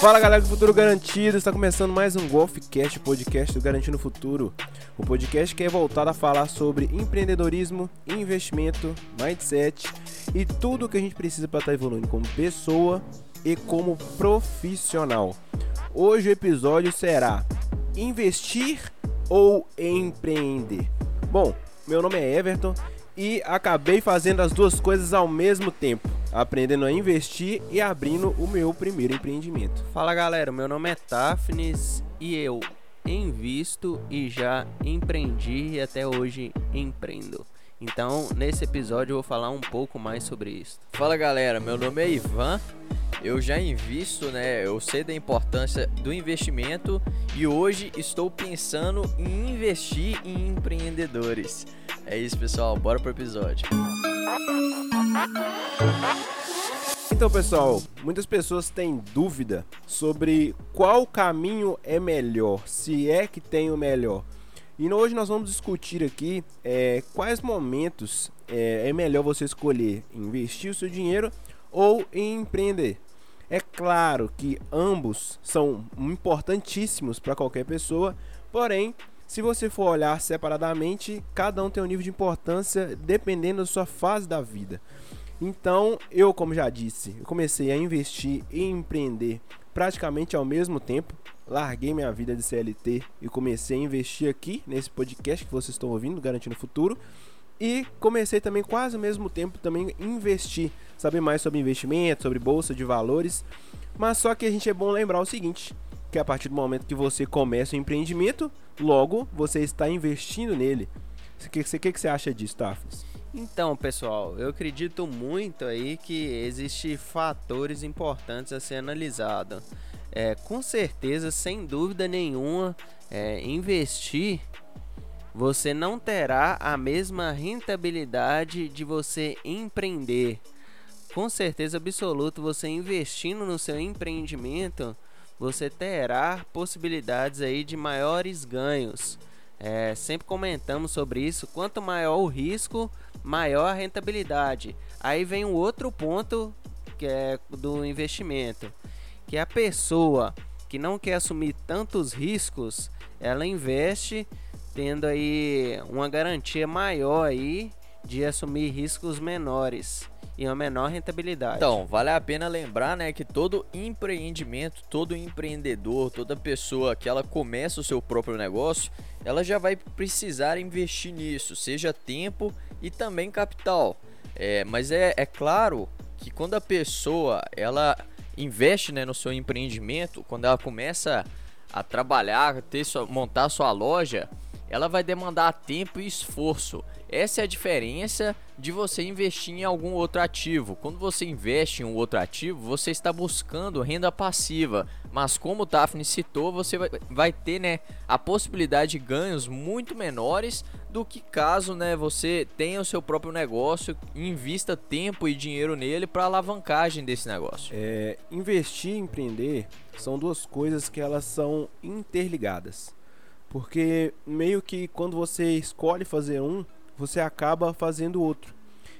Fala galera do Futuro Garantido, está começando mais um Golfcast, podcast do Garantindo Futuro. O podcast que é voltado a falar sobre empreendedorismo, investimento, mindset e tudo o que a gente precisa para estar tá evoluindo como pessoa e como profissional. Hoje o episódio será investir ou empreender. Bom, meu nome é Everton e acabei fazendo as duas coisas ao mesmo tempo, aprendendo a investir e abrindo o meu primeiro empreendimento. Fala galera, meu nome é Tafnis e eu invisto e já empreendi e até hoje empreendo. Então, nesse episódio eu vou falar um pouco mais sobre isso. Fala galera, meu nome é Ivan eu já invisto, né? Eu sei da importância do investimento e hoje estou pensando em investir em empreendedores. É isso, pessoal. Bora pro episódio. Então, pessoal, muitas pessoas têm dúvida sobre qual caminho é melhor, se é que tem o melhor. E hoje nós vamos discutir aqui é, quais momentos é, é melhor você escolher investir o seu dinheiro ou empreender. É claro que ambos são importantíssimos para qualquer pessoa, porém, se você for olhar separadamente, cada um tem um nível de importância dependendo da sua fase da vida. Então, eu, como já disse, comecei a investir e empreender praticamente ao mesmo tempo. Larguei minha vida de CLT e comecei a investir aqui nesse podcast que vocês estão ouvindo, Garantindo Futuro. E comecei também quase ao mesmo tempo também investir, saber mais sobre investimento, sobre bolsa de valores. Mas só que a gente é bom lembrar o seguinte, que a partir do momento que você começa o empreendimento, logo você está investindo nele. O que, que, que você acha disso, Tafos? Então, pessoal, eu acredito muito aí que existem fatores importantes a ser analisado. É, com certeza, sem dúvida nenhuma, é, investir você não terá a mesma rentabilidade de você empreender. Com certeza absoluta, você investindo no seu empreendimento, você terá possibilidades aí de maiores ganhos. É, sempre comentamos sobre isso. Quanto maior o risco, maior a rentabilidade. Aí vem um outro ponto que é do investimento, que a pessoa que não quer assumir tantos riscos, ela investe tendo aí uma garantia maior aí de assumir riscos menores e uma menor rentabilidade. Então, vale a pena lembrar, né, que todo empreendimento, todo empreendedor, toda pessoa que ela começa o seu próprio negócio, ela já vai precisar investir nisso, seja tempo e também capital. É, mas é, é claro que quando a pessoa ela investe né, no seu empreendimento, quando ela começa a trabalhar, ter sua, montar sua loja, ela vai demandar tempo e esforço. Essa é a diferença de você investir em algum outro ativo. Quando você investe em um outro ativo, você está buscando renda passiva, mas como o Daphne citou, você vai, ter né, a possibilidade de ganhos muito menores do que caso né, você tenha o seu próprio negócio invista tempo e dinheiro nele para alavancagem desse negócio. É, investir e empreender são duas coisas que elas são interligadas. Porque meio que quando você escolhe fazer um, você acaba fazendo outro.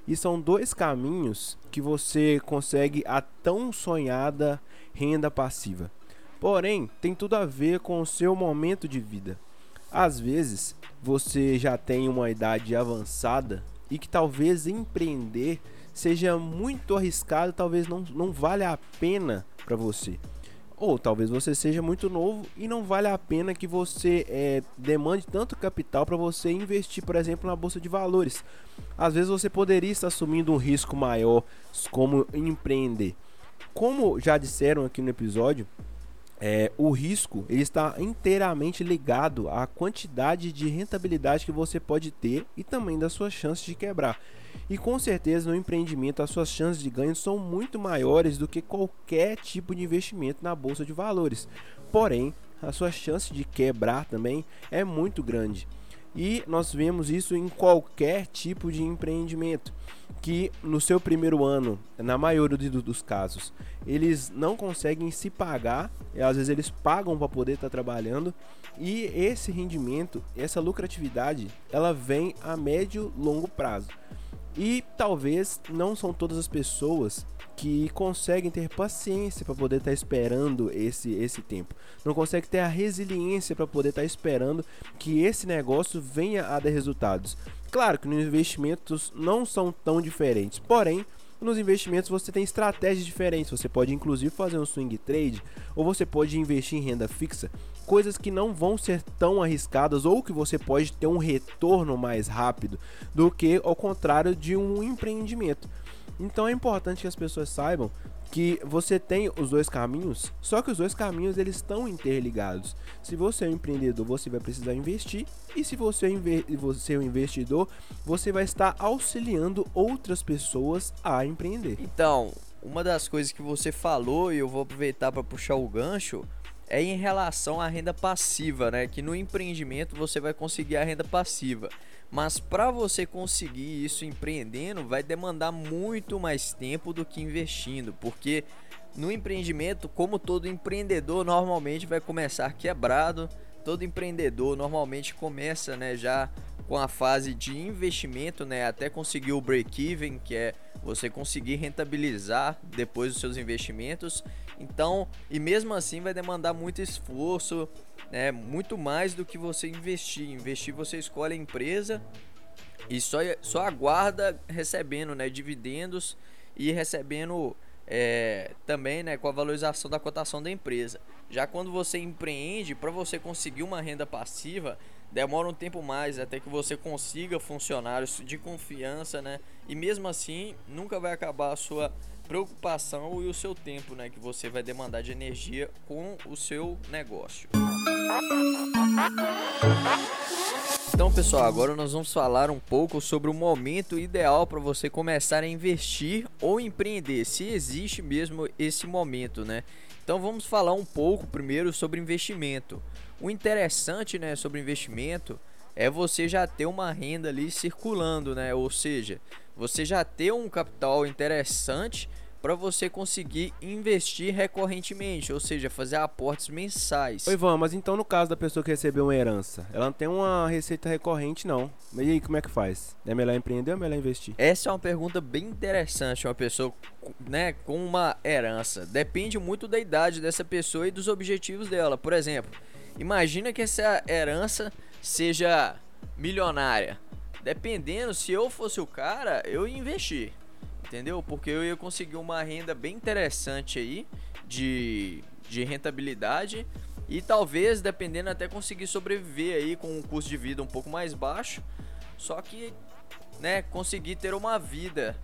E são dois caminhos que você consegue a tão sonhada renda passiva. Porém, tem tudo a ver com o seu momento de vida. Às vezes, você já tem uma idade avançada e que talvez empreender seja muito arriscado, talvez não, não valha a pena para você. Ou talvez você seja muito novo e não vale a pena que você é, demande tanto capital para você investir, por exemplo, na bolsa de valores. Às vezes você poderia estar assumindo um risco maior, como empreender. Como já disseram aqui no episódio, é, o risco ele está inteiramente ligado à quantidade de rentabilidade que você pode ter e também das suas chances de quebrar. E com certeza no empreendimento as suas chances de ganho são muito maiores do que qualquer tipo de investimento na bolsa de valores. Porém, a sua chance de quebrar também é muito grande. E nós vemos isso em qualquer tipo de empreendimento que no seu primeiro ano, na maioria dos casos, eles não conseguem se pagar, às vezes eles pagam para poder estar tá trabalhando, e esse rendimento, essa lucratividade, ela vem a médio longo prazo. E talvez não são todas as pessoas que conseguem ter paciência para poder estar tá esperando esse, esse tempo. Não conseguem ter a resiliência para poder estar tá esperando que esse negócio venha a dar resultados. Claro que nos investimentos não são tão diferentes, porém nos investimentos você tem estratégias diferentes. Você pode inclusive fazer um swing trade ou você pode investir em renda fixa, coisas que não vão ser tão arriscadas ou que você pode ter um retorno mais rápido do que ao contrário de um empreendimento. Então é importante que as pessoas saibam que você tem os dois caminhos, só que os dois caminhos eles estão interligados. Se você é um empreendedor, você vai precisar investir, e se você é, você é um investidor, você vai estar auxiliando outras pessoas a empreender. Então, uma das coisas que você falou e eu vou aproveitar para puxar o gancho é em relação à renda passiva, né? Que no empreendimento você vai conseguir a renda passiva. Mas para você conseguir isso empreendendo, vai demandar muito mais tempo do que investindo, porque no empreendimento, como todo empreendedor normalmente vai começar quebrado, todo empreendedor normalmente começa, né, já com a fase de investimento, né, até conseguir o break-even, que é você conseguir rentabilizar depois dos seus investimentos. Então, e mesmo assim vai demandar muito esforço, né? Muito mais do que você investir. Investir você escolhe a empresa e só, só aguarda recebendo né, dividendos e recebendo é, também né, com a valorização da cotação da empresa. Já quando você empreende, para você conseguir uma renda passiva, demora um tempo mais até que você consiga funcionários de confiança, né? E mesmo assim, nunca vai acabar a sua preocupação e o seu tempo, né, que você vai demandar de energia com o seu negócio. Então, pessoal, agora nós vamos falar um pouco sobre o momento ideal para você começar a investir ou empreender, se existe mesmo esse momento, né? Então, vamos falar um pouco primeiro sobre investimento. O interessante, né, sobre investimento é você já ter uma renda ali circulando, né? Ou seja, você já ter um capital interessante para você conseguir investir recorrentemente, ou seja, fazer aportes mensais. Oi, Ivan, mas então no caso da pessoa que recebeu uma herança, ela não tem uma receita recorrente não. E aí, como é que faz? É melhor empreender ou é melhor investir? Essa é uma pergunta bem interessante, uma pessoa, né, com uma herança. Depende muito da idade dessa pessoa e dos objetivos dela. Por exemplo, imagina que essa herança seja milionária. Dependendo, se eu fosse o cara, eu ia investir entendeu? Porque eu ia conseguir uma renda bem interessante aí de, de rentabilidade e talvez, dependendo, até conseguir sobreviver aí com um custo de vida um pouco mais baixo. Só que, né, conseguir ter uma vida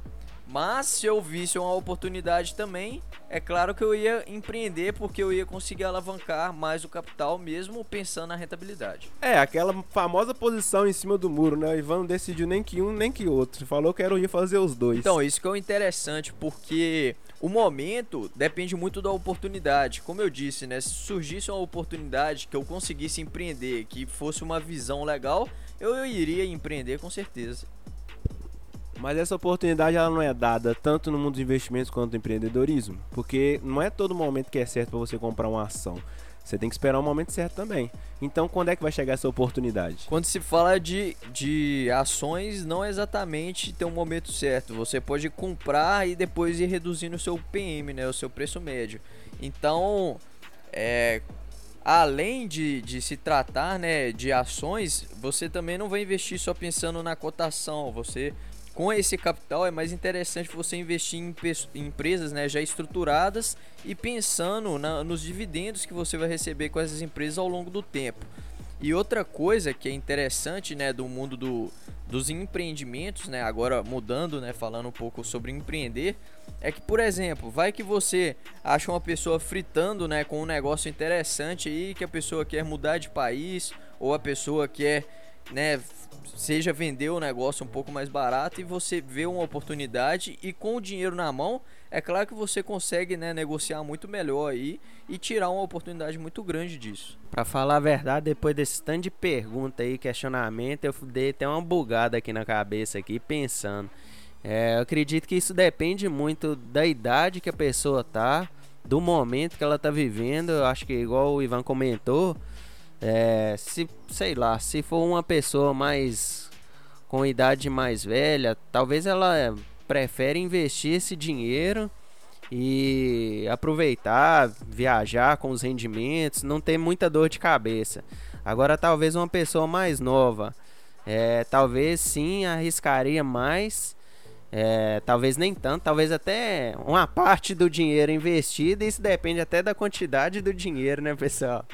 mas se eu visse uma oportunidade também, é claro que eu ia empreender porque eu ia conseguir alavancar mais o capital mesmo pensando na rentabilidade. É, aquela famosa posição em cima do muro, né? O Ivan não decidiu nem que um nem que outro. Falou que era ia fazer os dois. Então, isso que é o interessante, porque o momento depende muito da oportunidade. Como eu disse, né? Se surgisse uma oportunidade que eu conseguisse empreender, que fosse uma visão legal, eu, eu iria empreender com certeza. Mas essa oportunidade ela não é dada tanto no mundo dos investimentos quanto no empreendedorismo, porque não é todo momento que é certo para você comprar uma ação. Você tem que esperar o momento certo também. Então, quando é que vai chegar essa oportunidade? Quando se fala de, de ações, não exatamente tem um momento certo. Você pode comprar e depois ir reduzindo o seu PM, né, o seu preço médio. Então, é, além de, de se tratar né, de ações, você também não vai investir só pensando na cotação. Você com esse capital é mais interessante você investir em, em empresas né, já estruturadas e pensando na, nos dividendos que você vai receber com essas empresas ao longo do tempo. E outra coisa que é interessante né, do mundo do, dos empreendimentos, né, agora mudando, né, falando um pouco sobre empreender, é que, por exemplo, vai que você acha uma pessoa fritando né, com um negócio interessante aí, que a pessoa quer mudar de país, ou a pessoa quer né, seja vender o negócio um pouco mais barato e você vê uma oportunidade e com o dinheiro na mão, é claro que você consegue né, negociar muito melhor aí e tirar uma oportunidade muito grande disso. Para falar a verdade, depois desse tanto de pergunta aí, questionamento, eu dei até uma bugada aqui na cabeça aqui pensando. É, eu acredito que isso depende muito da idade que a pessoa tá, do momento que ela tá vivendo. Eu acho que igual o Ivan comentou, é, se, sei lá, se for uma pessoa mais com idade mais velha, talvez ela prefere investir esse dinheiro e aproveitar, viajar com os rendimentos, não ter muita dor de cabeça. Agora, talvez uma pessoa mais nova, é, talvez sim arriscaria mais, é, talvez nem tanto, talvez até uma parte do dinheiro investido. Isso depende até da quantidade do dinheiro, né, pessoal?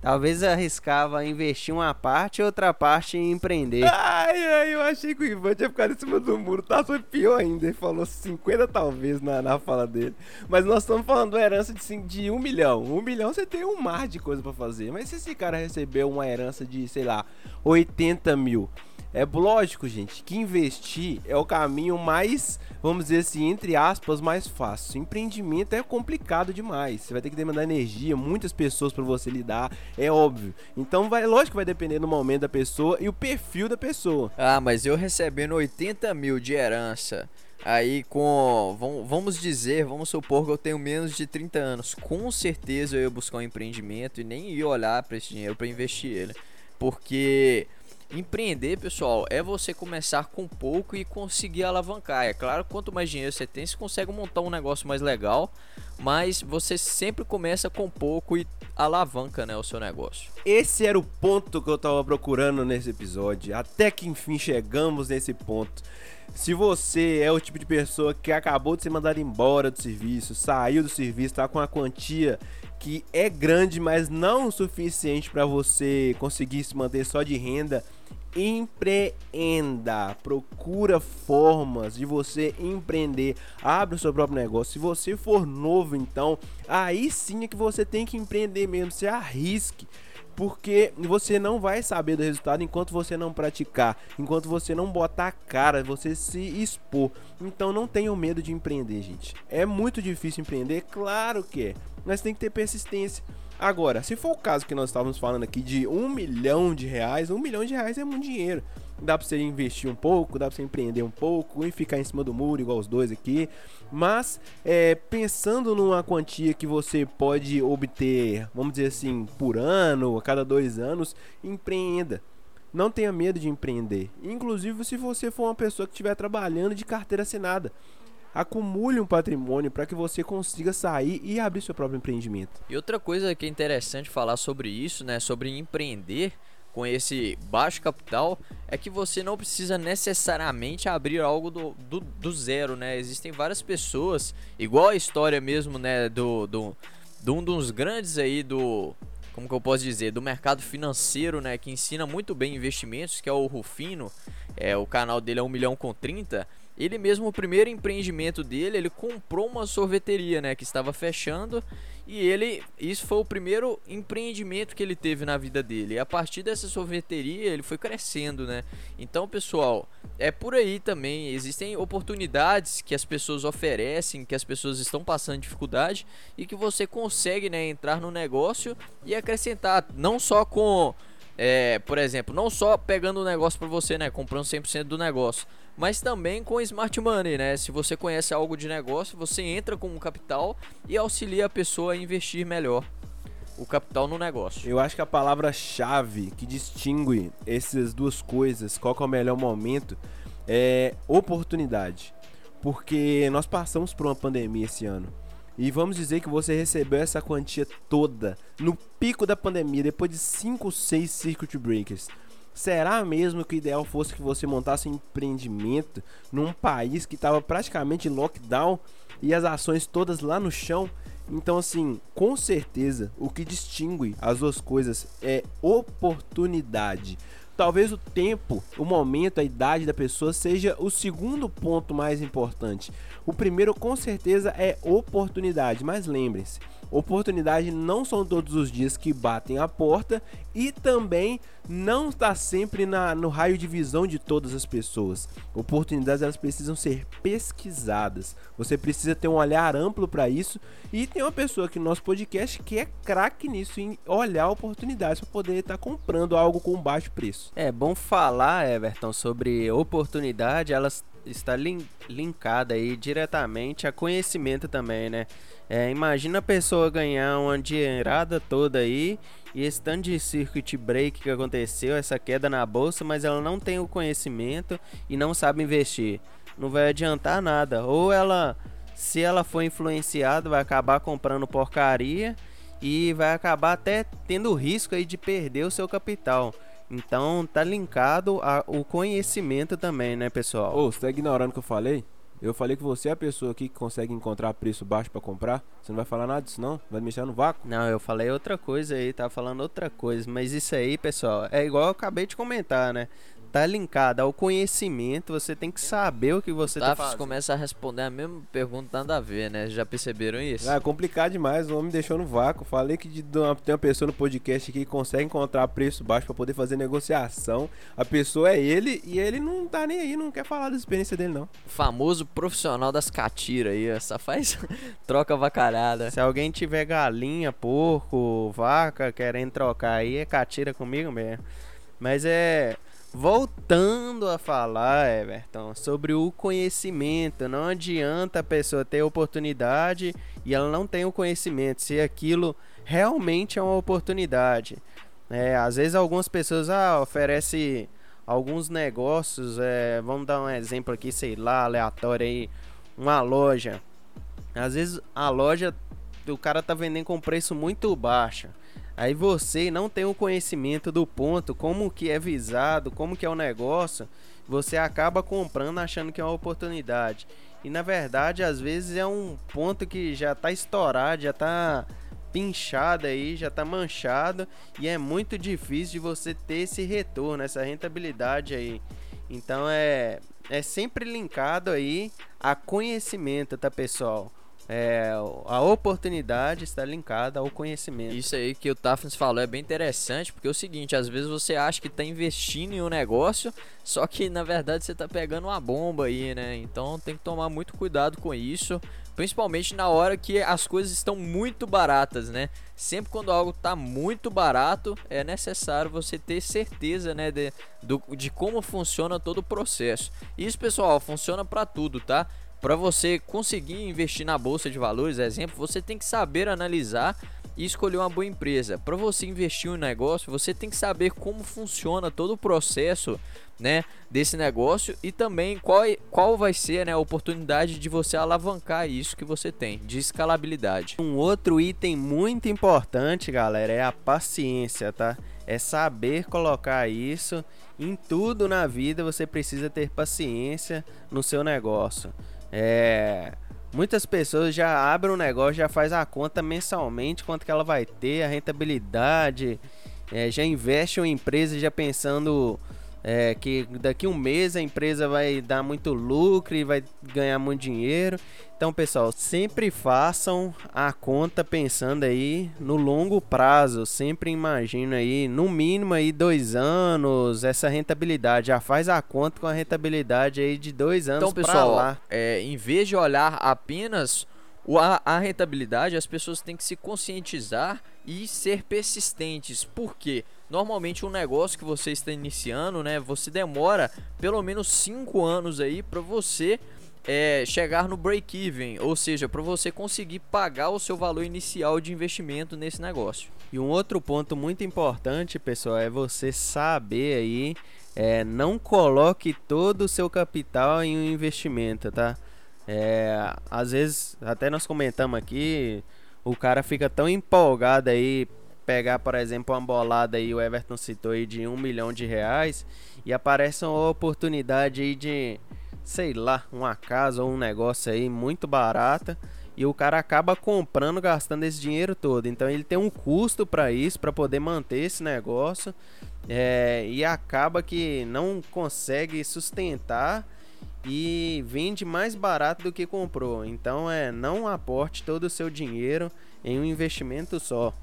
Talvez arriscava investir uma parte e outra parte em empreender. Ai, ai, eu achei que o Ivan tinha ficado em cima do muro. Tá, foi pior ainda. Ele falou 50 talvez na, na fala dele. Mas nós estamos falando de uma herança de, de um milhão. Um milhão você tem um mar de coisa para fazer. Mas se esse cara recebeu uma herança de, sei lá, 80 mil é lógico, gente, que investir é o caminho mais, vamos dizer assim, entre aspas, mais fácil. Empreendimento é complicado demais. Você vai ter que demandar energia, muitas pessoas para você lidar, é óbvio. Então, vai, lógico que vai depender do momento da pessoa e o perfil da pessoa. Ah, mas eu recebendo 80 mil de herança, aí com, vamos dizer, vamos supor que eu tenho menos de 30 anos, com certeza eu ia buscar um empreendimento e nem ia olhar para esse dinheiro para investir ele, porque Empreender, pessoal, é você começar com pouco e conseguir alavancar. É claro, quanto mais dinheiro você tem, você consegue montar um negócio mais legal, mas você sempre começa com pouco e alavanca, né, o seu negócio. Esse era o ponto que eu tava procurando nesse episódio. Até que enfim chegamos nesse ponto. Se você é o tipo de pessoa que acabou de ser mandado embora do serviço, saiu do serviço, tá com a quantia que é grande, mas não o suficiente para você conseguir se manter só de renda, empreenda, procura formas de você empreender, abre o seu próprio negócio. Se você for novo, então, aí sim é que você tem que empreender mesmo, se arrisque porque você não vai saber do resultado enquanto você não praticar, enquanto você não botar a cara, você se expor. Então não tenham medo de empreender, gente. É muito difícil empreender, claro que é, mas tem que ter persistência. Agora, se for o caso que nós estávamos falando aqui de um milhão de reais, um milhão de reais é muito dinheiro. Dá para você investir um pouco, dá para você empreender um pouco e ficar em cima do muro, igual os dois aqui. Mas é, pensando numa quantia que você pode obter, vamos dizer assim, por ano, a cada dois anos, empreenda. Não tenha medo de empreender. Inclusive, se você for uma pessoa que estiver trabalhando de carteira assinada acumule um patrimônio para que você consiga sair e abrir seu próprio empreendimento. E outra coisa que é interessante falar sobre isso, né, sobre empreender com esse baixo capital, é que você não precisa necessariamente abrir algo do, do, do zero, né? Existem várias pessoas, igual a história mesmo, né, do, do, de um dos grandes aí do como que eu posso dizer, do mercado financeiro, né, que ensina muito bem investimentos, que é o Rufino, é, o canal dele é 1 milhão com 30, ele mesmo, o primeiro empreendimento dele, ele comprou uma sorveteria, né, que estava fechando, e ele, isso foi o primeiro empreendimento que ele teve na vida dele. E a partir dessa sorveteria, ele foi crescendo, né? Então, pessoal, é por aí também, existem oportunidades que as pessoas oferecem, que as pessoas estão passando dificuldade e que você consegue, né, entrar no negócio e acrescentar não só com é, por exemplo, não só pegando o negócio para você, né, comprando 100% do negócio, mas também com smart money, né? Se você conhece algo de negócio, você entra com um capital e auxilia a pessoa a investir melhor o capital no negócio. Eu acho que a palavra-chave que distingue essas duas coisas, qual é o melhor momento, é oportunidade. Porque nós passamos por uma pandemia esse ano. E vamos dizer que você recebeu essa quantia toda no pico da pandemia, depois de 5, 6 circuit breakers. Será mesmo que o ideal fosse que você montasse um empreendimento num país que estava praticamente em lockdown e as ações todas lá no chão? Então, assim, com certeza, o que distingue as duas coisas é oportunidade. Talvez o tempo, o momento, a idade da pessoa seja o segundo ponto mais importante. O primeiro, com certeza, é oportunidade. Mas lembrem-se, oportunidade não são todos os dias que batem a porta e também não está sempre na, no raio de visão de todas as pessoas. Oportunidades elas precisam ser pesquisadas. Você precisa ter um olhar amplo para isso e tem uma pessoa aqui no nosso podcast que é craque nisso em olhar oportunidades para poder estar tá comprando algo com baixo preço. É bom falar, Everton, sobre oportunidade, elas está linkada aí diretamente a conhecimento também, né? É, imagina a pessoa ganhar uma dinheirada toda aí e esse tanto de circuit break que aconteceu, essa queda na bolsa, mas ela não tem o conhecimento e não sabe investir. Não vai adiantar nada. Ou ela se ela for influenciada, vai acabar comprando porcaria e vai acabar até tendo risco aí de perder o seu capital. Então tá linkado ao conhecimento também, né, pessoal? Ô, você tá ignorando o que eu falei? Eu falei que você é a pessoa aqui que consegue encontrar preço baixo para comprar. Você não vai falar nada disso não? Vai mexer no vácuo? Não, eu falei outra coisa aí, tava falando outra coisa. Mas isso aí, pessoal, é igual eu acabei de comentar, né? Tá linkada ao conhecimento, você tem que saber o que você tá fazendo. começa a responder a mesma pergunta, nada a ver, né? Já perceberam isso? Ah, é complicado demais, o homem deixou no vácuo. Falei que de, tem uma pessoa no podcast aqui que consegue encontrar preço baixo para poder fazer negociação. A pessoa é ele e ele não tá nem aí, não quer falar da experiência dele, não. O famoso profissional das catiras aí, só faz troca vacalhada. Se alguém tiver galinha, porco, vaca, querendo trocar aí, é catira comigo mesmo. Mas é Voltando a falar, Everton, sobre o conhecimento. Não adianta a pessoa ter oportunidade e ela não tem o conhecimento, se aquilo realmente é uma oportunidade. É, às vezes algumas pessoas ah, oferecem alguns negócios, é, vamos dar um exemplo aqui, sei lá, aleatório aí, uma loja. Às vezes a loja, o cara tá vendendo com preço muito baixo. Aí você não tem o conhecimento do ponto, como que é visado, como que é o negócio, você acaba comprando achando que é uma oportunidade. E na verdade, às vezes é um ponto que já está estourado, já está pinchado aí, já está manchado e é muito difícil de você ter esse retorno, essa rentabilidade aí. Então é é sempre linkado aí a conhecimento, tá, pessoal? É, a oportunidade está linkada ao conhecimento. Isso aí que o Tafnis falou é bem interessante, porque é o seguinte, às vezes você acha que está investindo em um negócio, só que na verdade você está pegando uma bomba aí, né? Então tem que tomar muito cuidado com isso, principalmente na hora que as coisas estão muito baratas, né? Sempre quando algo está muito barato, é necessário você ter certeza, né, de, do, de como funciona todo o processo. Isso, pessoal, funciona para tudo, tá? Para você conseguir investir na bolsa de valores, exemplo, você tem que saber analisar e escolher uma boa empresa. Para você investir em um negócio, você tem que saber como funciona todo o processo, né, desse negócio e também qual, qual vai ser, né, a oportunidade de você alavancar isso que você tem de escalabilidade. Um outro item muito importante, galera, é a paciência, tá? É saber colocar isso em tudo na vida, você precisa ter paciência no seu negócio. É, muitas pessoas já abrem um negócio, já faz a conta mensalmente, quanto que ela vai ter, a rentabilidade, é, já investe em empresa já pensando é, que daqui um mês a empresa vai dar muito lucro e vai ganhar muito dinheiro. Então, pessoal, sempre façam a conta pensando aí no longo prazo. Sempre imagina aí, no mínimo aí dois anos, essa rentabilidade. Já faz a conta com a rentabilidade aí de dois anos. Então, pessoal, lá. É, em vez de olhar apenas a, a rentabilidade, as pessoas têm que se conscientizar e ser persistentes. Por quê? Normalmente um negócio que você está iniciando, né, você demora pelo menos 5 anos aí para você é, chegar no break-even, ou seja, para você conseguir pagar o seu valor inicial de investimento nesse negócio. E um outro ponto muito importante, pessoal, é você saber aí, é, não coloque todo o seu capital em um investimento, tá? É, às vezes, até nós comentamos aqui, o cara fica tão empolgado aí, pegar, por exemplo, uma bolada aí, o Everton citou aí de um milhão de reais, e aparece uma oportunidade aí de, sei lá, uma casa ou um negócio aí muito barata, e o cara acaba comprando, gastando esse dinheiro todo. Então ele tem um custo para isso, para poder manter esse negócio, é, e acaba que não consegue sustentar e vende mais barato do que comprou. Então é não aporte todo o seu dinheiro em um investimento só.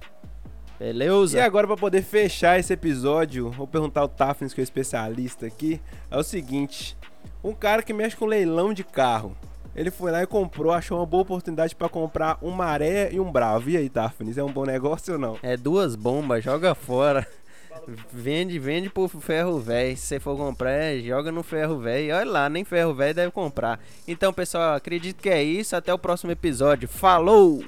Beleza? E agora para poder fechar esse episódio, vou perguntar ao Tafnis, que é o especialista aqui, é o seguinte: um cara que mexe com leilão de carro. Ele foi lá e comprou, achou uma boa oportunidade para comprar um maré e um bravo. E aí, Tafnis, é um bom negócio ou não? É duas bombas, joga fora. Vende, vende pro ferro velho. Se você for comprar, é, joga no ferro velho. Olha lá, nem ferro velho deve comprar. Então, pessoal, acredito que é isso. Até o próximo episódio. Falou!